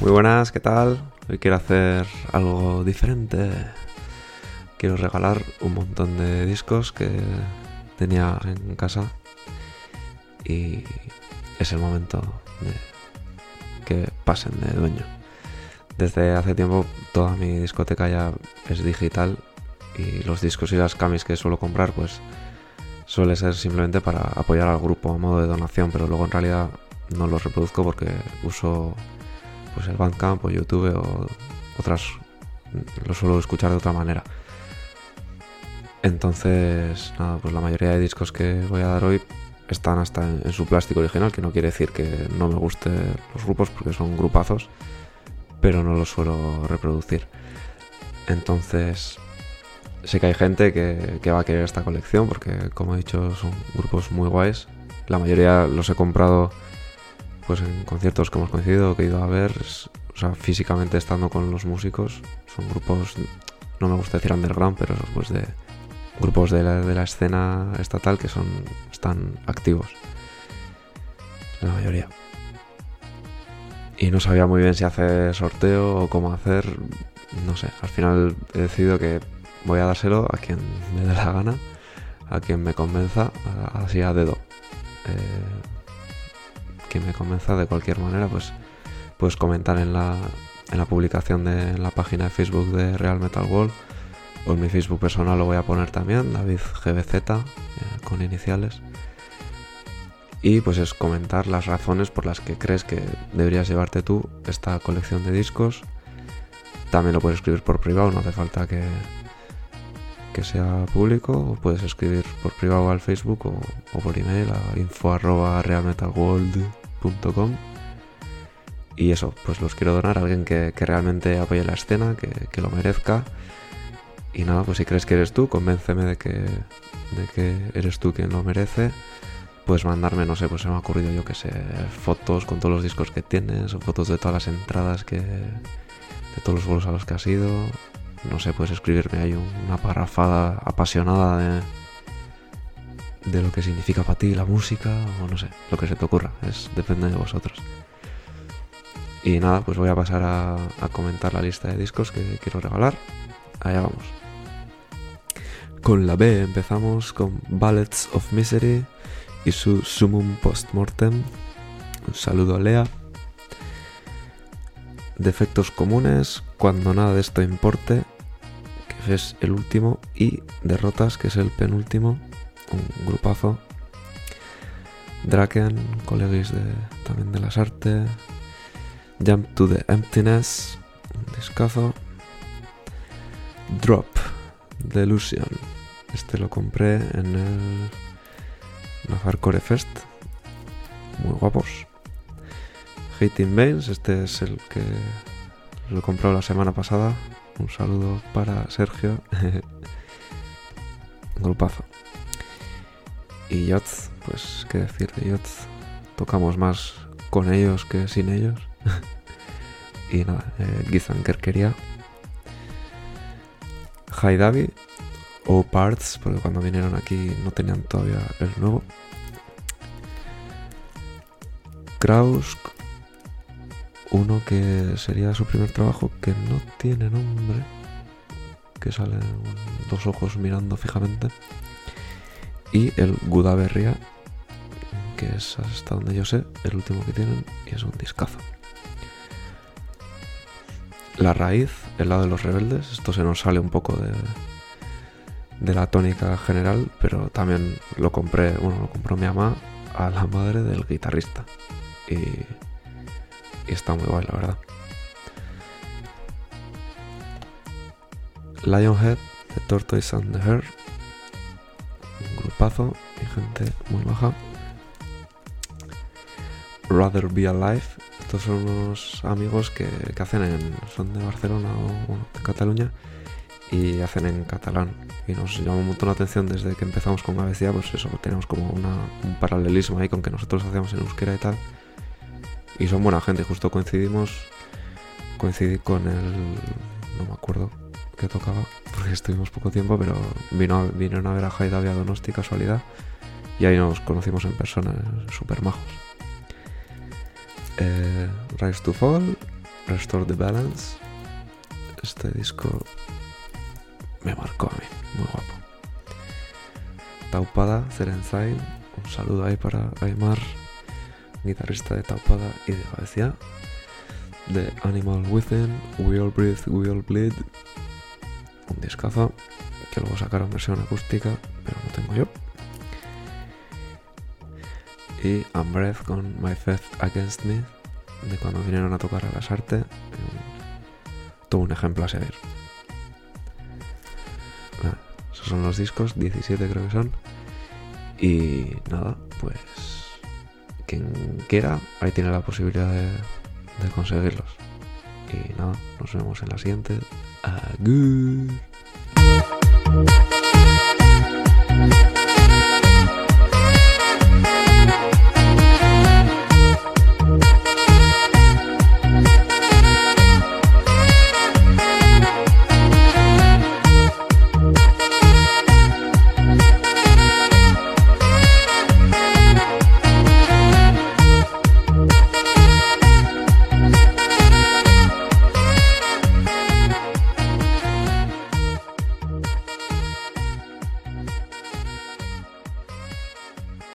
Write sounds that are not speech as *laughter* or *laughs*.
buenas, ¿qué tal? Hoy quiero hacer algo diferente. Quiero regalar un montón de discos que tenía en casa y es el momento de que pasen de dueño. Desde hace tiempo toda mi discoteca ya es digital y los discos y las camis que suelo comprar pues suele ser simplemente para apoyar al grupo a modo de donación, pero luego en realidad no los reproduzco porque uso pues el Bandcamp o YouTube o otras lo suelo escuchar de otra manera. Entonces, nada, pues la mayoría de discos que voy a dar hoy están hasta en, su plástico original, que no quiere decir que no me gusten los grupos porque son grupazos, pero no los suelo reproducir. Entonces, sé que hay gente que va a querer esta colección porque, como he dicho, son grupos muy guays. La mayoría los he comprado pues en conciertos que hemos coincidido, que he ido a ver, o sea, físicamente estando con los músicos, son grupos, no me gusta decir underground, pero pues de grupos de la, de la escena estatal que son, están activos, la mayoría. Y no sabía muy bien si hacer sorteo o cómo hacer, no sé, al final he decidido que voy a dárselo a quien me dé la gana, a quien me convenza, así a dedo. Eh, me convenza de cualquier manera, pues puedes comentar en la, en la publicación de la página de Facebook de Real Metal World o en mi Facebook personal lo voy a poner también, David GBZ, eh, con iniciales. Y pues es comentar las razones por las que crees que deberías llevarte tú esta colección de discos. También lo puedes escribir por privado, no hace falta que, que sea público, o puedes escribir por privado al Facebook o, por email a info y eso, pues los quiero donar a alguien que, realmente apoye la escena, que, lo merezca. Y nada, pues si crees que eres tú, convénceme de que, de que eres tú quien lo merece. Puedes mandarme, no sé, pues se me ha ocurrido yo que sé, fotos con todos los discos que tienes, o fotos de todas las entradas que. de todos los bolos a los que has ido. No sé, puedes escribirme ahí una parrafada apasionada de de lo que significa para ti la música o no sé, lo que se te ocurra, es depende de vosotros. Y nada, pues voy a pasar a, comentar la lista de discos que quiero regalar. Allá vamos. Con la B empezamos con Ballets of Misery y su Summum Postmortem. Un saludo a Lea. Defectos comunes, cuando nada de esto importe, que es el último, y derrotas, que es el penúltimo un grupazo. Draken, colegis de, también de las artes. Jump to the Emptiness, un discazo. Drop, Delusion. Este lo compré en el Hardcore Fest. Muy guapos. Hating Veins, este es el que lo comprado la semana pasada. Un saludo para Sergio. *laughs* grupazo. Y Yots, pues qué decir de Yots, tocamos más con ellos que sin ellos. *laughs* y nada, eh, Gizan quería. High Davi o Parts, porque cuando vinieron aquí no tenían todavía el nuevo. Kraus, uno que sería su primer trabajo que no tiene nombre, que sale dos ojos mirando fijamente y el Gudaberria, que es hasta donde yo sé el último que tienen y es un discazo. La raíz, el lado de los rebeldes, esto se nos sale un poco de, de la tónica general, pero también lo compré, bueno, lo compró mi mamá a la madre del guitarrista. Y, y está muy guay, la verdad. Lionhead, The Tortoise and the Hare, grupazo y gente muy baja. Rather Be Alive. Estos son unos amigos que, hacen en. son de Barcelona o de Cataluña y hacen en catalán. Y nos llamó un montón la atención desde que empezamos con Avecía, pues eso, tenemos como un paralelismo ahí con que nosotros hacíamos en euskera y tal. Y son buena gente, justo coincidimos. Coincidí con el. no me acuerdo que tocaba, porque estuvimos poco tiempo, pero vino, vinieron a ver a Haida a Donosti, casualidad, y ahí nos conocimos en persona, súper majos. Eh, Rise to Fall, Restore the Balance. Este disco me marcó a mí, muy guapo. Taupada, Cerenzai, un saludo ahí para Aymar, guitarrista de Taupada y de Galicia. The Animal Within, We All Breathe, We All Bleed, un discazo que luego sacaron versión acústica, pero no tengo yo. Y Unbreath con My Faith Against Me, de cuando vinieron a tocar a las artes, todo un ejemplo a seguir. esos son los discos, 17 creo que son. Y nada, pues quien quiera, ahí tiene la posibilidad de conseguirlos. Y nada, nos vemos en la siguiente. Agur.